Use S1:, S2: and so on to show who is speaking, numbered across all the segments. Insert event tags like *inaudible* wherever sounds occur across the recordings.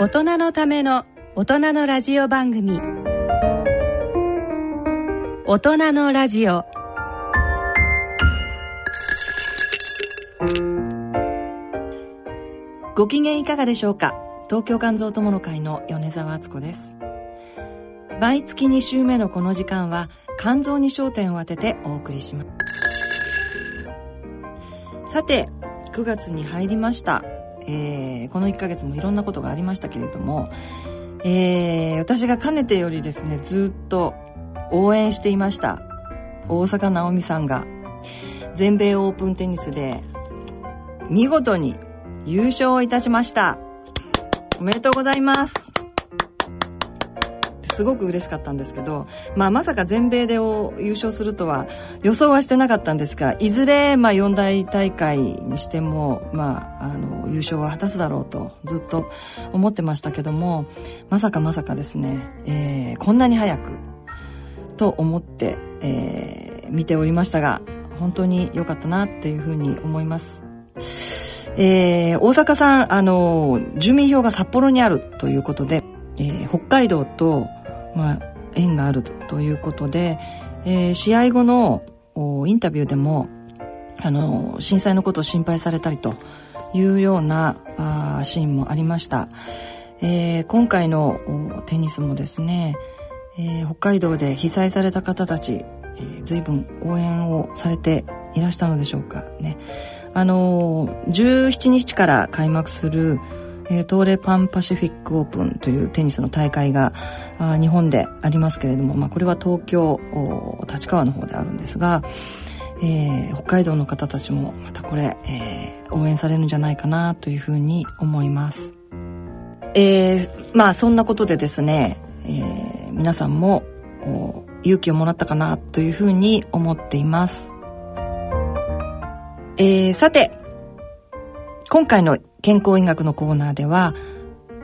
S1: 大人のための大人のラジオ番組。大人のラジオ。
S2: ご機嫌いかがでしょうか？東京肝臓友の会の米澤敦子です。毎月2週目のこの時間は肝臓に焦点を当ててお送りします。さて9月に入りました。えー、この1ヶ月もいろんなことがありましたけれども、えー、私がかねてよりですねずっと応援していました大坂なおみさんが全米オープンテニスで見事に優勝いたしました。おめでとうございます。すごく嬉しかったんですけど、まあ、まさか全米でを優勝するとは予想はしてなかったんですがいずれまあ四大大会にしても、まあ、あの優勝は果たすだろうとずっと思ってましたけどもまさかまさかですね、えー、こんなに早くと思って、えー、見ておりましたが本当に良かったなっていうふうに思います。えー、大阪さん、あの、住民票が札幌にあるということで、えー、北海道とまあ、縁があるということで、えー、試合後のインタビューでもあの震災のことを心配されたりというようなあシーンもありました、えー、今回のテニスもですね、えー、北海道で被災された方たち、えー、随分応援をされていらしたのでしょうかね。あの17日から開幕するえー、東レパンパシフィックオープンというテニスの大会があ日本でありますけれども、まあ、これは東京立川の方であるんですが、えー、北海道の方たちもまたこれ、えー、応援されるんじゃないかなというふうに思います。えー、まあそんなことでですね、えー、皆さんも勇気をもらったかなというふうに思っています。えー、さて今回の健康医学のコーナーでは、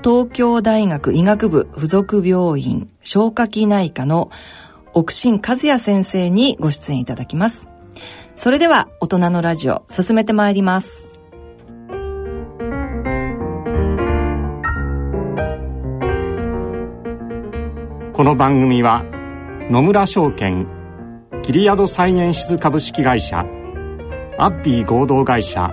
S2: 東京大学医学部附属病院消化器内科の奥新和也先生にご出演いただきます。それでは大人のラジオ進めてまいります。
S3: この番組は野村証券キリヤドサイエンシズ株式会社アッピー合同会社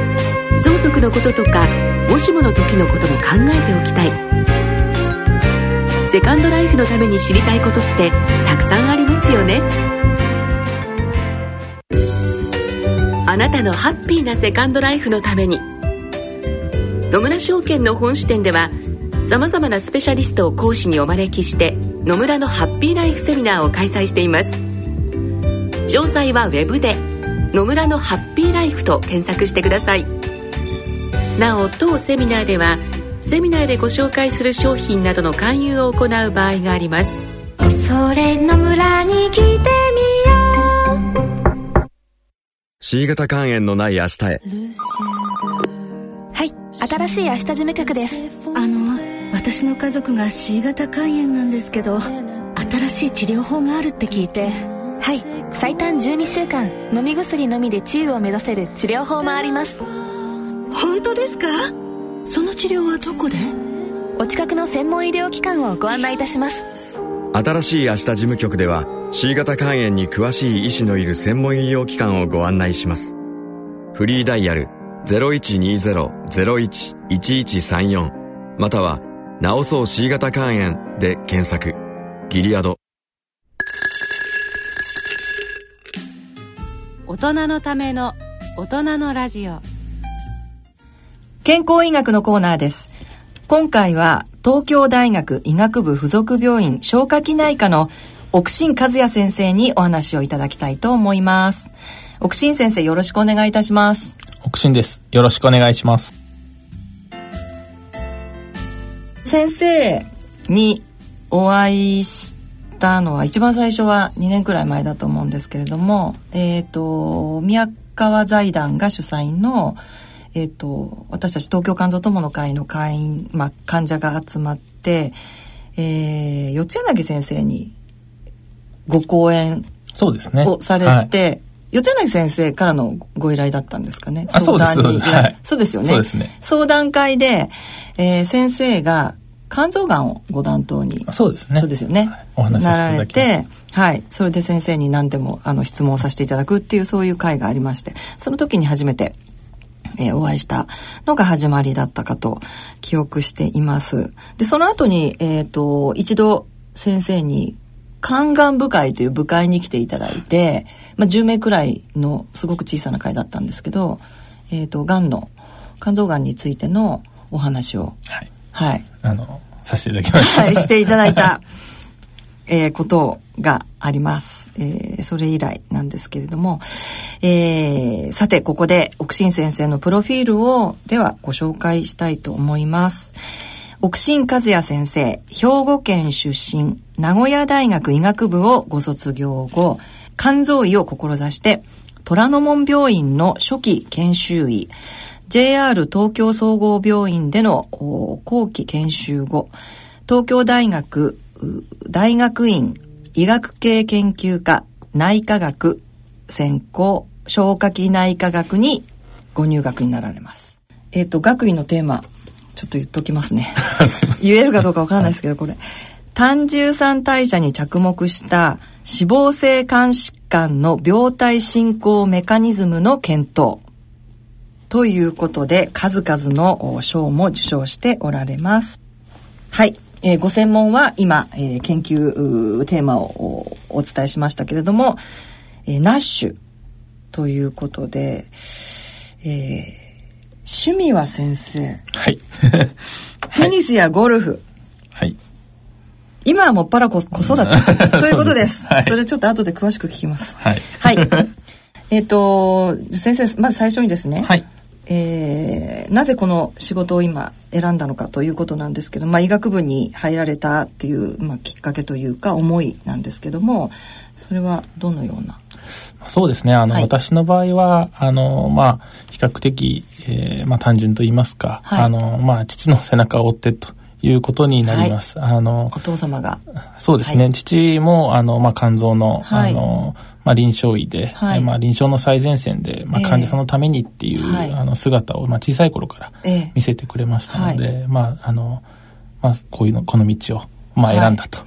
S4: 相続のこととかもしもの時のことも考えておきたい。セカンドライフのために知りたいことってたくさんありますよね。あなたのハッピーなセカンドライフのために。野村証券の本支店ではさまざまなスペシャリストを講師にお招きして野村のハッピーライフセミナーを開催しています。詳細はウェブで「野村のハッピーライフ」と検索してください。なお当セミナーではセミナーでご紹介する商品などの勧誘を行う場合があります。
S5: それの村に来てみよ
S6: う。C 型肝炎のない明日へ。
S7: はい新しい明日事務局です。
S8: あの私の家族が C 型肝炎なんですけど新しい治療法があるって聞いて。
S7: はい最短12週間飲み薬のみで治癒を目指せる治療法もあります
S8: 本当ですか？その治療はどこで？
S7: お近くの専門医療機関をご案内いたします。
S6: 新しい明日事務局では C 型肝炎に詳しい医師のいる専門医療機関をご案内します。フリーダイヤル0120-01-1134または「治そう C 型肝炎」で検索。ギリアド。
S1: 大人のための大人のラジオ
S2: 健康医学のコーナーです。今回は東京大学医学部附属病院消化器内科の奥新和也先生にお話をいただきたいと思います。奥新先生よろしくお願いいたします。
S9: 奥新です。よろしくお願いします。
S2: 先生にお会いしたのは一番最初は2年くらい前だと思うんですけれども、えっ、と宮川財団が主催の、えっ、と私たち東京肝臓友の会の会員、まあ、患者が集まって、えー、四柳先生にご講演
S9: そうですね。
S2: をされ
S9: はい
S2: て、四柳先生からのご依頼だったんですかね？
S9: あそうです
S2: 相談に
S9: そうですはい
S2: そうですよね。
S9: そうですね
S2: 相談会で、えー先生が肝臓がんをご担当に。
S9: そうですね。
S2: そうですよね。
S9: はいお話しさ
S2: なられ
S9: せて
S2: はい。それで先生に何でもあの質問をさせていただくっていうそういう会がありまして、その時に初めて、えーお会いしたのが始まりだったかと記憶しています。で、その後に、えっ、と、一度先生に肝がん部会という部会に来ていただいて、まあ、10名くらいのすごく小さな会だったんですけど、えっ、と、がんの、肝臓がんについてのお話を、
S9: はい。
S2: はい、
S9: あの、させていただきました。
S2: はい、していただいた、えーことがあります。えーそれ以来なんですけれども、えーさて、ここで、奥新先生のプロフィールを、では、ご紹介したいと思います。奥新和也先生、兵庫県出身、名古屋大学医学部をご卒業後、肝臓医を志して、虎ノ門病院の初期研修医、JR 東京総合病院での後期研修後、東京大学大学院医学系研究科内科学専攻消化器内科学にご入学になられます。えっ、と、学位のテーマ、ちょっと言っときますね。*laughs* 言えるかどうかわからないですけど、これ。単重酸代謝に着目した脂肪性肝疾患の病態進行メカニズムの検討。ということで、数々のお賞も受賞しておられます。はい。えーご専門は今、えー研究テーマをおお伝えしましたけれども、えーナッシュということで、えー趣味は先生、*laughs*
S9: はい。
S2: テニスやゴルフ、
S9: はい。
S2: 今はもっぱら子子育て *laughs* ということです。
S9: はい
S2: それちょっと後で詳しく聞きます。
S9: はい。
S2: はい。えっと、先生、まず最初にですね、
S9: はい。
S2: えーなぜこの仕事を今選んだのかということなんですけど、まあ、医学部に入られたという、まあ、きっかけというか思いなんですけどもそれはどのような？
S9: そうですね。あの、
S2: はい。
S9: 私の場合は、あの、まあ、比較的、えーまあ、単純と言いますか、
S2: はい。
S9: あの、まあ、父の背中を追ってということになります。あの、
S2: お父様が。
S9: そうですね。
S2: はい。
S9: 父も、あの、まあ、肝臓の、
S2: はい。
S9: あの、まあ、臨床医で、
S2: はい。
S9: えーまあ、臨床の最前線で、まあ、
S2: ええ。
S9: 患者さんのためにっていう、
S2: はい。
S9: あの、姿を、まあ、小さい頃から
S2: ええ。
S9: 見せてくれましたので、
S2: は
S9: まあ、あの、まあ、こういうの、この道を、まあ、選んだと。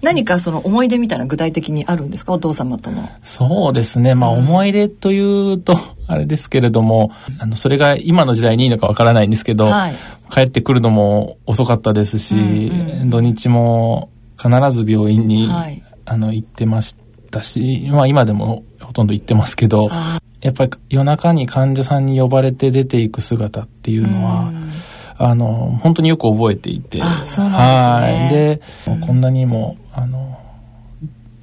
S2: 何かその思い出みたいな具体的にあるんですか？お父様との。
S9: そうですね。まあ、思い出というと、あれですけれども、あの、それが今の時代にいいのかわからないんですけど、
S2: はい
S9: 帰ってくるのも遅かったですし、
S2: うんうん
S9: 土日も必ず病院に、
S2: はい。
S9: あの、行ってましたし、まあ、今でもほとんど行ってますけど、
S2: あ
S9: やっぱり夜中に患者さんに呼ばれて出ていく姿っていうのは、
S2: うん。
S9: あの、本当によく覚えていて。
S2: あそうなんですね。
S9: はい。で、こんなにも、あの、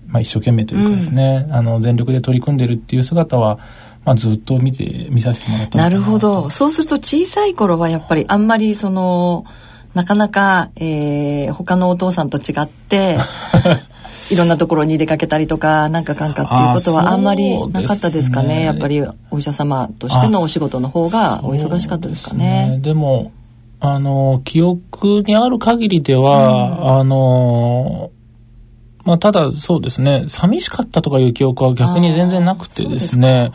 S9: まあ、一生懸命というかですね、あの、全力で取り組んでるっていう姿は、まあ、ずっと見て、見させてもらった
S2: なるほど。そうすると小さい頃はやっぱりあんまりそのなかなか、えー他のお父さんと違って *laughs* いろんなところに出かけたりとかなんかかんかっていうことは
S9: あ
S2: んまりなかったですかね。
S9: ね。
S2: やっぱりお医者様としてのお仕事の方がお忙しかったですかね。
S9: ですでも、あの、記憶にある限りでは、あの、まあ、ただそうですね、寂しかったとかいう記憶は逆に全然なくてですね、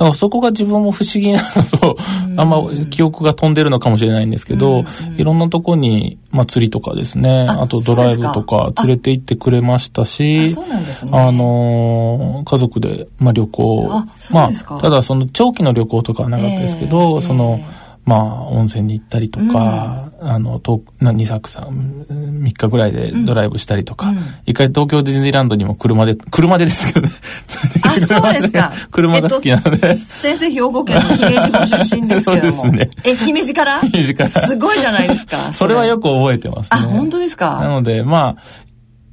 S9: だからそこが自分も不思議なのと、あんま記憶が飛んでるのかもしれないんですけど、いろんなとこに、まあ、釣りとかですね、
S2: あ
S9: あとドライブと
S2: そう
S9: か。連れて行ってくれました
S2: あ
S9: し、
S2: そうなんですね。
S9: あのー家族で、まあ、旅行。まあ、ただその長期の旅行とかはなかったですけど、
S2: ええ
S9: その
S2: ええ、
S9: まあ、温泉に行ったりとか、あの、遠くな2泊3、3日ぐらいでドライブしたりとか、
S2: うん
S9: 一回東京ディズニーランドにも車で、車でですけどね、
S2: あ、そうですか。*laughs*
S9: 車が好きなので、
S2: えっと先生、兵庫県の姫路ご出身ですけども。*laughs*
S9: そうですね
S2: え、姫路から？
S9: 姫路から
S2: すごいじゃないですか。*laughs*
S9: それはよく覚えてますね。
S2: あ、本当です
S9: な
S2: か。
S9: ので、まあ、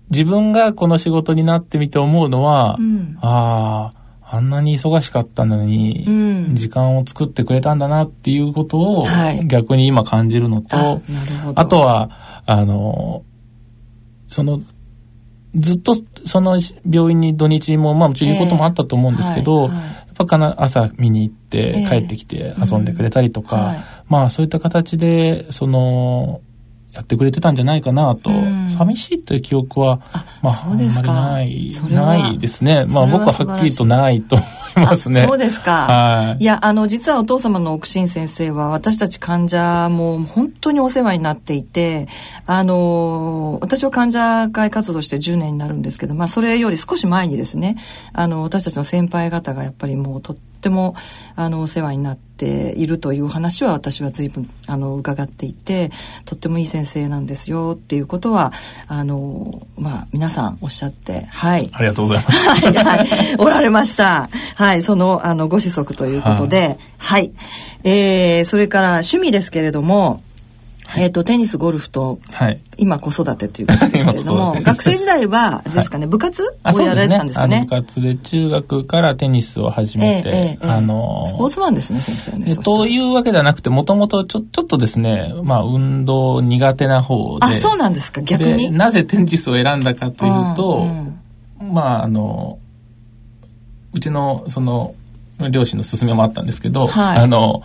S9: 自分がこの仕事になってみて思うのは、
S2: うん
S9: ああ、あんなに忙しかったのに、
S2: うん。
S9: 時間を作ってくれたんだなっていうことを
S2: はい。
S9: 逆に今感じるのと、
S2: あ
S9: とは、あの、その、ずっとその病院に土日も、まあもちろんいることもあったと思うんですけど、
S2: はいはい。
S9: やっぱかな朝見に行って
S2: ええ。
S9: 帰ってきて遊んでくれたりとか、
S2: うんはい。
S9: まあそういった形で、その、やってくれてたんじゃないかなと、
S2: うん
S9: 寂しいという記憶は、まあ、
S2: そうですか
S9: あんまりない、ないですね。まあ僕ははっきりとないと思いますね。
S2: あそうですか。
S9: はい
S2: いや、あの、実はお父様の奥新先生は、私たち患者も本当にお世話になっていて、あの、私は患者会活動して10年になるんですけど、まあ、それより少し前にですね、あの、私たちの先輩方がやっぱりもうとっても、あの、お世話になっているという話は私は随分、あの、伺っていて、とってもいい先生なんですよっていうことは、あの、まあ、皆さんおっしゃって、はい。
S9: ありがとうございます。
S2: はい、はい、おられました。はい、その、あの、ご子息ということで、はい。えー、それから趣味ですけれども、えっ、と、テニス、ゴルフと、
S9: はい。
S2: 今子育てということですけれども *laughs* 学生時代は、ですかね、部活をやられてたん。ですか
S9: あの
S2: ね
S9: 部。活で中学からテニスを始めて、
S2: ええええ
S9: あの
S2: スポーツマンですね、先生ね。
S9: というわけではなくて、もともとちょ、ちょっとですね、まあ、運動苦手な方で。
S2: あ、そうなんですか、逆
S9: で
S2: に。
S9: なぜテニスを選んだかというと、
S2: うんうん
S9: まあ、あの、うちの、その、両親の勧めもあったんですけど、
S2: はい
S9: あの、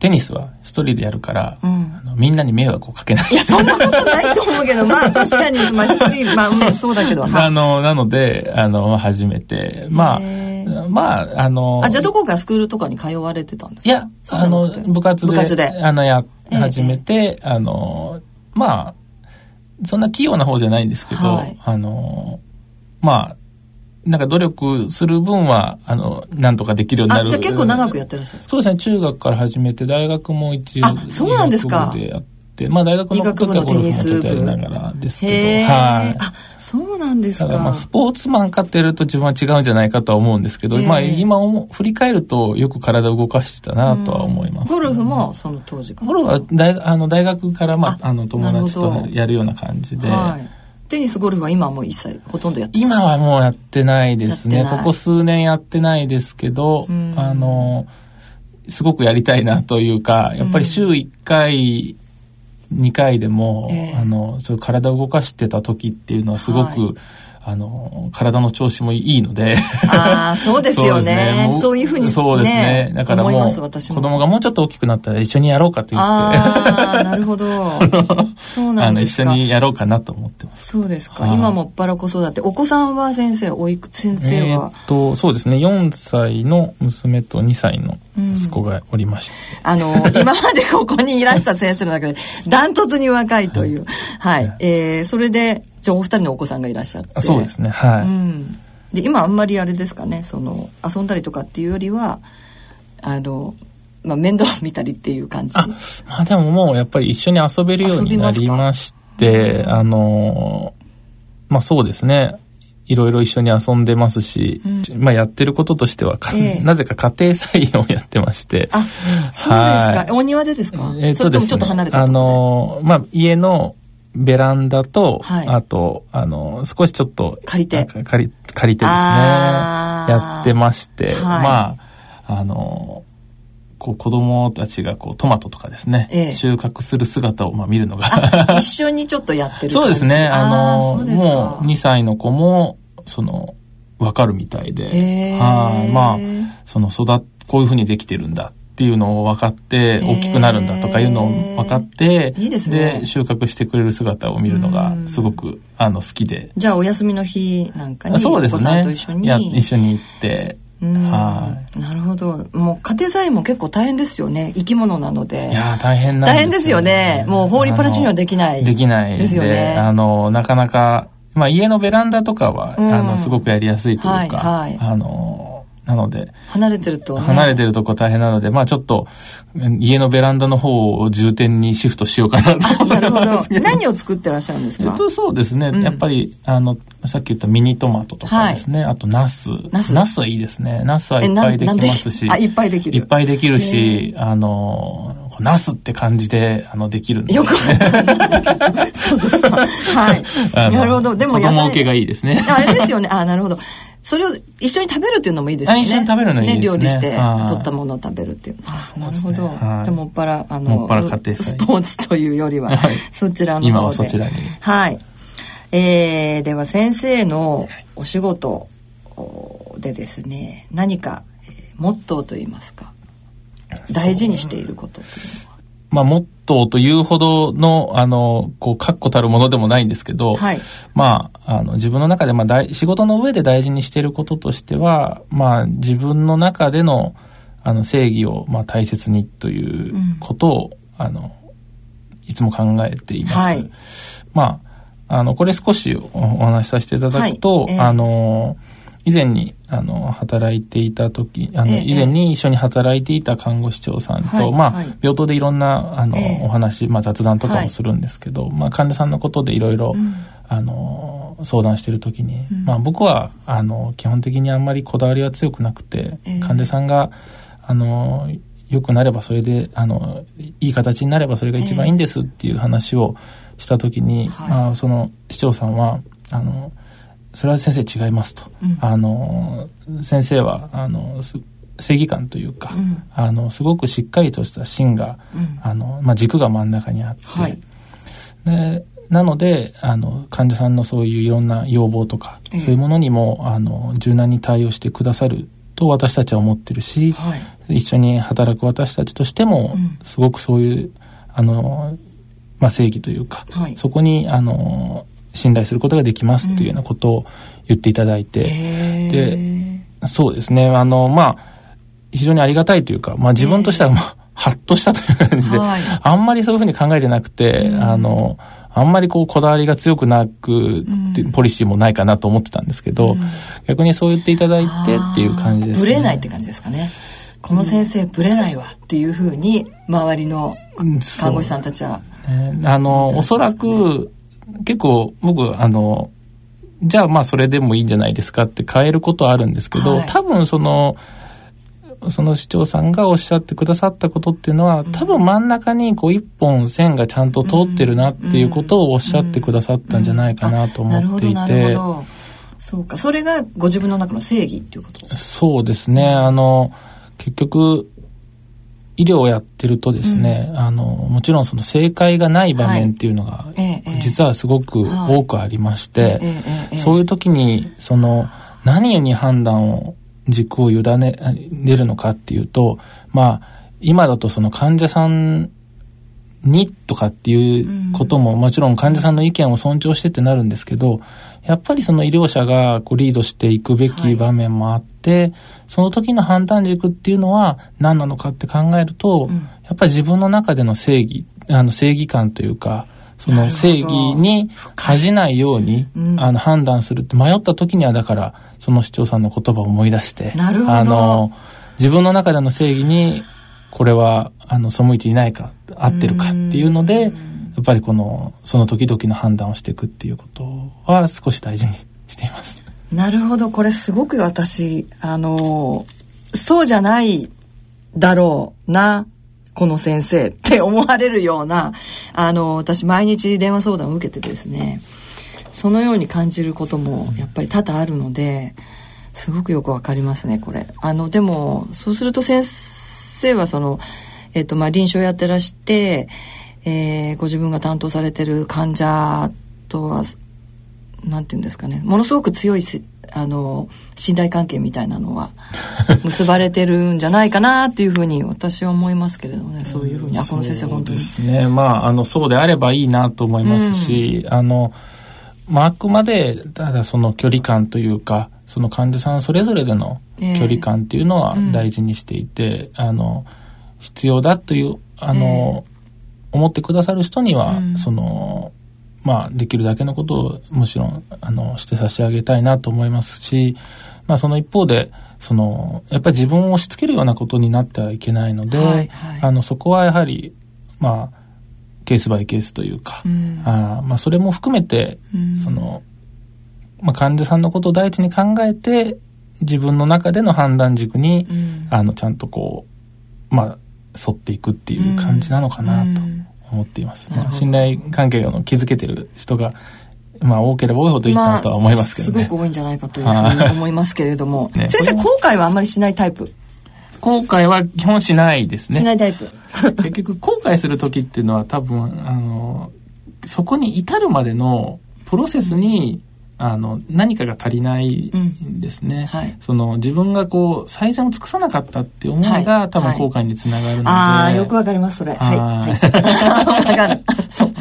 S9: テニスは一人でやるから、
S2: うん。
S9: みんなに迷惑をかけない。
S2: いや、そんなことないと思うけど、まあ、確かに、まあ、一人、まあ、うん、そうだけど、はい。
S9: あの、なので、あの、初めて、ま
S2: へ
S9: あ、まあ、あの、
S2: あ、じゃあどこかスクールとかに通われてたんですか？
S9: いや、あの部活で、
S2: 部活で。
S9: あの、や、
S2: ええ。
S9: 始めて、あの、まあ、そんな器用な方じゃないんですけど、
S2: はい。
S9: あの、まあ、なんか努力する分は、あの、なんとかできるようにな
S2: あ、
S9: る。
S2: じゃあ結構長くやってらっしゃるんですか？
S9: そうですね、中学から始めて、大学も一応、
S2: あそうなんですか
S9: でやって、まあ大学の時はゴルフもちょっとやりながらですけど、はい。
S2: あ、そうなんですか。
S9: ただまあスポーツマンかってやると自分は違うんじゃないかとは思うんですけど、
S2: ええ
S9: まあ今振り返るとよく体を動かしてたなとは思います。
S2: ゴルフもその当時から。
S9: ゴルフは大あの大学から、まあ、
S2: あ
S9: あの友達とやるような感じで、
S2: はい。テニス、ゴルフは今はもう一切、ほとんどやって
S9: 今はもうやってないですね。ここ数年やってないですけど
S2: うん、
S9: あの、すごくやりたいなというか、やっぱり週1回、2回でも、
S2: ええ。
S9: あの、そういう体を動かしてた時っていうのはすごく、
S2: はい
S9: あの、体の調子もいいので、
S2: ああ、そうですよね。*laughs*
S9: も
S2: そういうふうに、ね、
S9: そうですね。だからもう。子供がもうちょっと大きくなったら一緒にやろうかと言って、
S2: ああ、なるほど。*laughs* そうな
S9: あの、一
S2: んですか。
S9: 緒にやろうかなと思ってます。
S2: そうですか。
S9: はい
S2: 今もっぱら子育て。お子さんは先生、おいくつ先生
S9: えー
S2: は
S9: っ。と、そうですね。4歳の娘と2歳の息子がおりまして。
S2: あの、今までここにいらした先生の中で、ダントツに若いという。*laughs* はい。えー、それで、じゃあお二人のお子さんがいらっしゃって。
S9: あそうですね。はい。
S2: うん。で、今あんまりあれですかね、その、遊んだりとかっていうよりは、あの、まあ、面倒見たりっていう感じ。
S9: あ、まあでももうやっぱり一緒に遊べるようになりまして、あの、まあそうですね。いろいろ一緒に遊んでますし、まあやってることとしては、か
S2: ええ
S9: なぜか家庭菜園をやってまして。
S2: あ、そうですか。
S9: はい
S2: お庭でですか？
S9: えっ
S2: それともちょっ
S9: とですね
S2: と離れた
S9: あの、まあ家のベランダと、
S2: はい。
S9: あと、あの、少しちょっと、
S2: 借りて。
S9: 借り、借りてですね、やってまして、
S2: はい。
S9: まあ、あの、こう子供たちがこうトマトとかですね、
S2: ええ。
S9: 収穫する姿をまあ見るの
S2: あ
S9: が、
S2: 一緒にちょっとやってる *laughs*
S9: そうですね、あの、もう2歳の子も、その、わかるみたいで、
S2: へー。
S9: はい、まあ、その育っ、こういうふうにできてるんだっていうのを分かって、大きくなるんだとかいうのを分かって、
S2: いいですね。
S9: 収穫してくれる姿を見るのがすごく、あの、好きで。
S2: じゃあお休みの日なんかに
S9: そうです
S2: お子さん
S9: ね。
S2: と一緒に。
S9: や一緒に行って、
S2: うん。
S9: は
S2: なるほど。もう家庭菜園も結構大変ですよね。生き物なので。
S9: い。いやー大変なんです
S2: 大変ですよね。もう放りっぱなしにはできない。
S9: できない
S2: ですよね。
S9: あの、なかなか、まあ家のベランダとかは、
S2: うん。
S9: あの、すごくやりやすいというか、
S2: はいはい。
S9: あの、なので、
S2: 離れてると、ね、
S9: 離れてるとこ大変なので、まあちょっと、家のベランダの方を重点にシフトしようかなと
S2: あ
S9: 思
S2: なるほど
S9: ってますけど。
S2: 何を作ってらっしゃるんですか？
S9: えっと、そうですね。
S2: うん
S9: やっぱり、あの、さっき言ったミニトマトとかですね。あと、ナス。
S2: ナス
S9: ナスはいいですね。ナスはいっぱいできますし。*laughs*
S2: あいっぱいできる
S9: いっぱいできるし、あの、ナスって感じで、あの、できるんで。
S2: よくそうですかはい *laughs* なるほどでも
S9: 子
S2: 野菜
S9: 供受けがいいですね。
S2: あれですよね。あ、なるほど。それを一緒に食べるっていうのもいいですよね。
S9: あ一緒に食べるのいいですね
S2: 料理して
S9: はい
S2: 取ったものを食べるっていう。あなるほど。
S9: はい
S2: でもっぱらあのスポーツというよりは、
S9: はい
S2: そちらの方で。
S9: 今はそちらに
S2: はい。えー、では先生のお仕事でですね、何か、えーモットーといいますか、大事にしていることっていうのは？
S9: まあ、モットーというほどの、あの、こう、確固たるものでもないんですけど、
S2: はい。
S9: まあ、あの、自分の中で、まあ大、仕事の上で大事にしていることとしては、まあ、自分の中での、あの、正義を、まあ、大切にということを、あの、いつも考えています。
S2: はい
S9: まあ、あの、これ少しおお話しさせていただくと、
S2: はいええ
S9: あの、以前に、あの、働いていた時、あの、
S2: ええ。
S9: 以前に一緒に働いていた看護師長さんと、
S2: はい
S9: まあ、
S2: はい。
S9: 病棟でいろんな、あの、
S2: ええ。
S9: お話、まあ、雑談とか
S2: はい
S9: もするんですけど、まあ、患者さんのことでいろいろ、あの、相談してる時に、まあ、僕は、あの、基本的にあんまりこだわりは強くなくて、
S2: ええ。
S9: 患者さんが、あの、良くなればそれで、あの、いい形になればそれが一番いいんですっていう話をした時に、
S2: はい。
S9: まあ、その市長さんは、あの、それは先生違いますと。
S2: うん。
S9: あの、先生は、あの、す正義感というか、
S2: うん。
S9: あの、すごくしっかりとした芯が、
S2: うん。
S9: あの、まあ、軸が真ん中にあって、
S2: はい。
S9: でなのであの患者さんのそういういろんな要望とか、
S2: ええ。
S9: そういうものにもあの柔軟に対応してくださると私たちは思ってるし、
S2: はい。
S9: 一緒に働く私たちとしても、
S2: うん。
S9: すごくそういうあの、まあ、正義というか、
S2: はい。
S9: そこにあの信頼することができますというようなことを言っていただいて、
S2: へー。
S9: そうですね。あのまあ非常にありがたいというか、まあ、自分としては、まあ、*laughs* ハッとしたという感じで、
S2: はい。
S9: あんまりそういうふうに考えてなくて、あの、あんまりこうこだわりが強くなくって、ポリシーもないかなと思ってたんですけど、逆にそう言っていただいてっていう感じですね。
S2: ブレないって感じですかね。この先生ブレないわっていうふうに周りの看護師さんたちは。
S9: ね。あの、おそらく、結構僕、あの、じゃあまあそれでもいいんじゃないですかって変えることはあるんですけど、
S2: はい
S9: 多分その、その市長さんがおっしゃってくださったことっていうのは、多分真ん中にこう一本線がちゃんと通ってるなっていうことをおっしゃってくださったんじゃないかなと思ってい
S2: なるほ
S9: て、
S2: ど。そうか。それがご自分の中の正義っていうこと。
S9: そうですね。あの、結局、医療をやってるとですね、あの、もちろんその正解がない場面っていうのが、実はすごく
S2: はい。
S9: 多くありまして、そういう時に、その、何に判断を、軸を委ねれるのかっていうと、まあ、今だとその患者さんにとかっていうことも、もちろん患者さんの意見を尊重してってなるんですけど、やっぱりその医療者がこうリードしていくべき場面もあって、その時の判断軸っていうのは何なのかって考えると、やっぱり自分の中での正義、あの正義感というか、その正義に恥じないように、あの判断するって迷った時にはだからその市長さんの言葉を思い出してあの自分の中での正義にこれはあの背いていないか合ってるかっていうのでやっぱりこのその時々の判断をしていくっていうことは少し大事に *laughs* しています。
S2: なるほど。これすごく私、あの、そうじゃないだろうな、この先生って思われるような、あの、私毎日電話相談を受けてですね、そのように感じることもやっぱり多々あるので、すごくよくわかりますね、これ。あの、でも、そうすると先生はその、えっ、と、まあ、臨床やってらして、えーご自分が担当されてる患者とは、なんていうんですかね、ものすごく強いせ、あの、信頼関係みたいなのは、*laughs* 結ばれてるんじゃないかなっていうふうに私は思いますけれどもね、そういうふうに、あ、この先生本当に。
S9: ですね。まあ、あの、そうであればいいなと思いますし、あの、まあ、あくまで、ただその距離感というか、その患者さんそれぞれでの距離感っていうのは大事にしていて、あの、必要だという、あの、思ってくださる人には、その、まあ、できるだけのことをもちろん、あの、して差し上げたいなと思いますし、まあ、その一方で、その、やっぱり自分を押し付けるようなことになってはいけないので、
S2: はいはい。
S9: あの、そこはやはり、まあ、ケースバイケースというか、
S2: うん。
S9: あーまあ、それも含めて、
S2: うん。
S9: その、まあ、患者さんのことを第一に考えて、自分の中での判断軸に、
S2: うん
S9: あの、ちゃんとこう、まあ、沿っていくっていう感じなのかなと
S2: うん
S9: 思っています。まあ、信頼関係を築けてる人がまあ多ければ多いほどいいなとは思いますけどね。
S2: まあ、すごく多いんじゃないかというふうに思いますけれども。
S9: ね
S2: 先生、後悔はあんまりしないタイプ？
S9: 後悔は基本しないですね。
S2: しないタイプ。*laughs*
S9: 結局後悔する時っていうのは多分あのそこに至るまでのプロセスに、あの何かが足りないんですね、
S2: はい
S9: その自分がこう最善を尽くさなかったって思いが、
S2: はい
S9: 多分後悔につながるので、
S2: ああ、よくわかります、それ。はい。わかる。そう。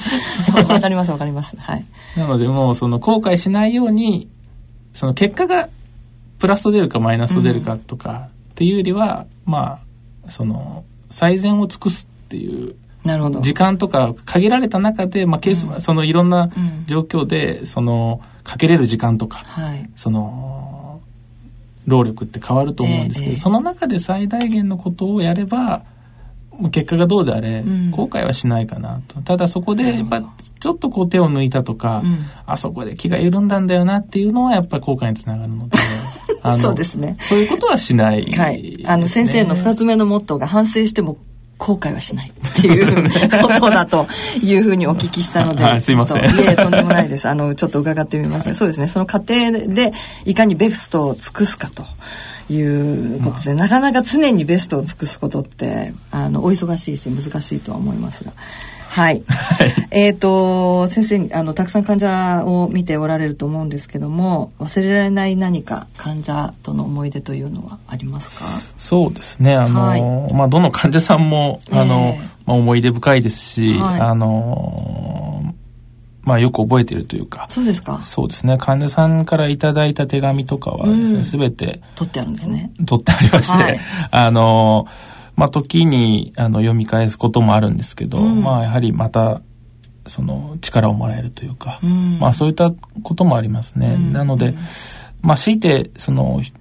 S2: わかります、わかります。はい。
S9: なのでもうその後悔しないようにその結果がプラスと出るかマイナスと出るかとかっていうよりは、まあその最善を尽くすっていう
S2: なるほど。
S9: 時間とか限られた中で、まあ、ケースはそのいろんな
S2: うん。
S9: 状況でそのかけれる時間とか
S2: はい。
S9: その労力って変わると思うんですけど、
S2: ええ
S9: その中で最大限のことをやれば結果がどうであれ、
S2: うん。
S9: 後悔はしないかなと。ただそこでやっぱちょっとこう手を抜いたとか、
S2: うん。
S9: あそこで気が緩んだんだよなっていうのはやっぱり後悔につながるので *laughs*
S2: そうですね。
S9: そういうことはしないね、
S2: はい。あの、先生の二つ目のモットーが反省しても後悔はしないっていうことだというふうにお聞きしたので。*laughs*
S9: はいすいません
S2: いえ、とんでもないです。あの、ちょっと伺ってみました。そうですね。その過程でいかにベストを尽くすかと。いうことで、なかなか常にベストを尽くすことって、あの、お忙しいし難しいとは思いますが。*laughs* はい。えっと、先生、あの、たくさん患者を見ておられると思うんですけども、忘れられない何か患者との思い出というのはありますか？
S9: そうですね。あの、
S2: はい。
S9: まあ、どの患者さんも、あの、
S2: ええ
S9: まあ、思い出深いですし、
S2: はい。
S9: あの、まあ、よく覚えているというか、
S2: そうですか。
S9: そうですね。患者さんからいただいた手紙とかはですね、
S2: うん。
S9: すべ、て
S2: 取ってあるんですね。
S9: 取ってありまして、
S2: はい。
S9: あの、まあ、時に、あの、読み返すこともあるんですけど、
S2: うん。
S9: まあ、やはりまた、その、力をもらえるというか、
S2: うん。
S9: まあ、そういったこともありますね。
S2: うん。
S9: なので、まあ、強いて、その、ひ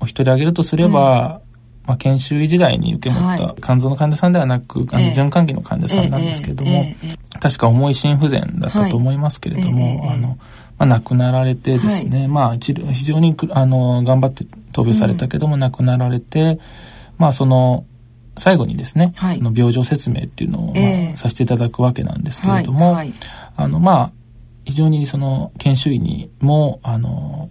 S9: お一人挙げるとすれば、まあ、研修医時代に受け持った、
S2: はい。
S9: 肝臓の患者さんではなく、あの
S2: ええ
S9: 循環器の患者さんなんですけれども、
S2: えええええ
S9: 確か重い心不全だったと思いますけれども、
S2: はい。
S9: あの、まあ、亡くなられてですね、まあ、治療非常にくあの頑張って闘病されたけども、亡くなられて、まあ、その、最後にですね、
S2: はい。
S9: あの病状説明っていうのを、まあ
S2: ええ。
S9: させていただくわけなんですけ
S2: はい。
S9: れども、
S2: はい。
S9: あの、まあ、非常にその、研修医にも、あの、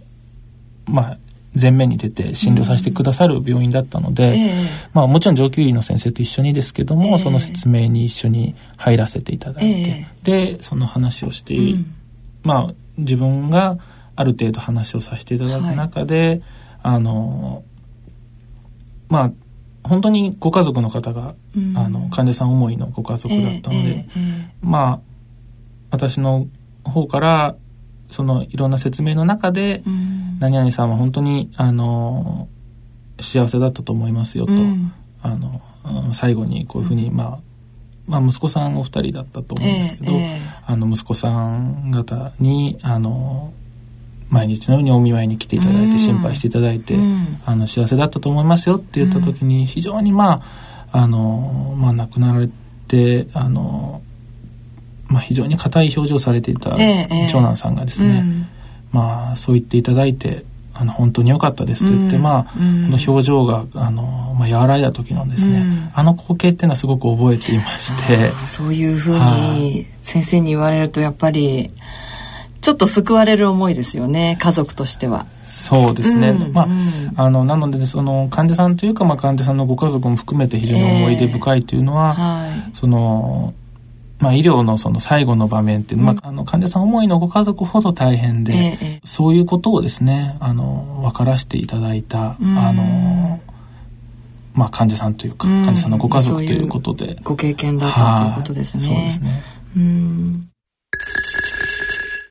S9: まあ、前面に出て診療させてくださる病院だったので、
S2: ええ
S9: まあもちろん上級医の先生と一緒にですけども、
S2: ええ。
S9: その説明に一緒に入らせていただいて、で、その話をして、
S2: うん。
S9: まあ自分がある程度話をさせていただく中で、あの、まあ本当にご家族の方が、
S2: うん。
S9: あの患者さん思いのご家族だったので、
S2: えええ
S9: まあ私の方からそのいろんな説明の中で、
S2: えうん。
S9: 何々さんは本当にあの幸せだったと思いますよと、
S2: うん。
S9: あのうん最後にこういうふうに、まあ、まあ息子さんお二人だったと思うんですけど、
S2: ええええ。
S9: あの息子さん方にあの毎日のようにお見舞いに来ていただい
S2: うん。
S9: て心配していただいて、
S2: うん。
S9: あの幸せだったと思いますよって言った時に非常にまああの、まあ、亡くなられてあの、まあ、非常に硬い表情をされていた
S2: ええええ。
S9: 長男さんがですね、
S2: うん。
S9: まあ、そう言っていただいて、あの、本当に良かったですと言って、
S2: うん。
S9: まあ、
S2: うん。
S9: この表情が、あの、まあ、和らいだ時のですね、
S2: うん。
S9: あの光景っていうのはすごく覚えていまして、
S2: そういうふう
S9: は
S2: に先生に言われるとやっぱりちょっと救われる思いですよね家族としては。
S9: そうですね。
S2: うん
S9: まあ、
S2: うん
S9: あの、なので、その、患者さんというか、まあ、患者さんのご家族も含めて非常に思い出深いというのは、
S2: はい
S9: その、まあ、医療のその最後の場面っていうのは、まあ、あの、患者さん思いのご家族ほど大変で、
S2: えええ
S9: そういうことをですね、あの、分からせていただいた、
S2: うん
S9: あの、まあ、患者さんというか、
S2: うん
S9: 患者さんのご家族とい
S2: そ
S9: うことで。
S2: ご経験だったということですね。
S9: はいそうですね。
S2: うん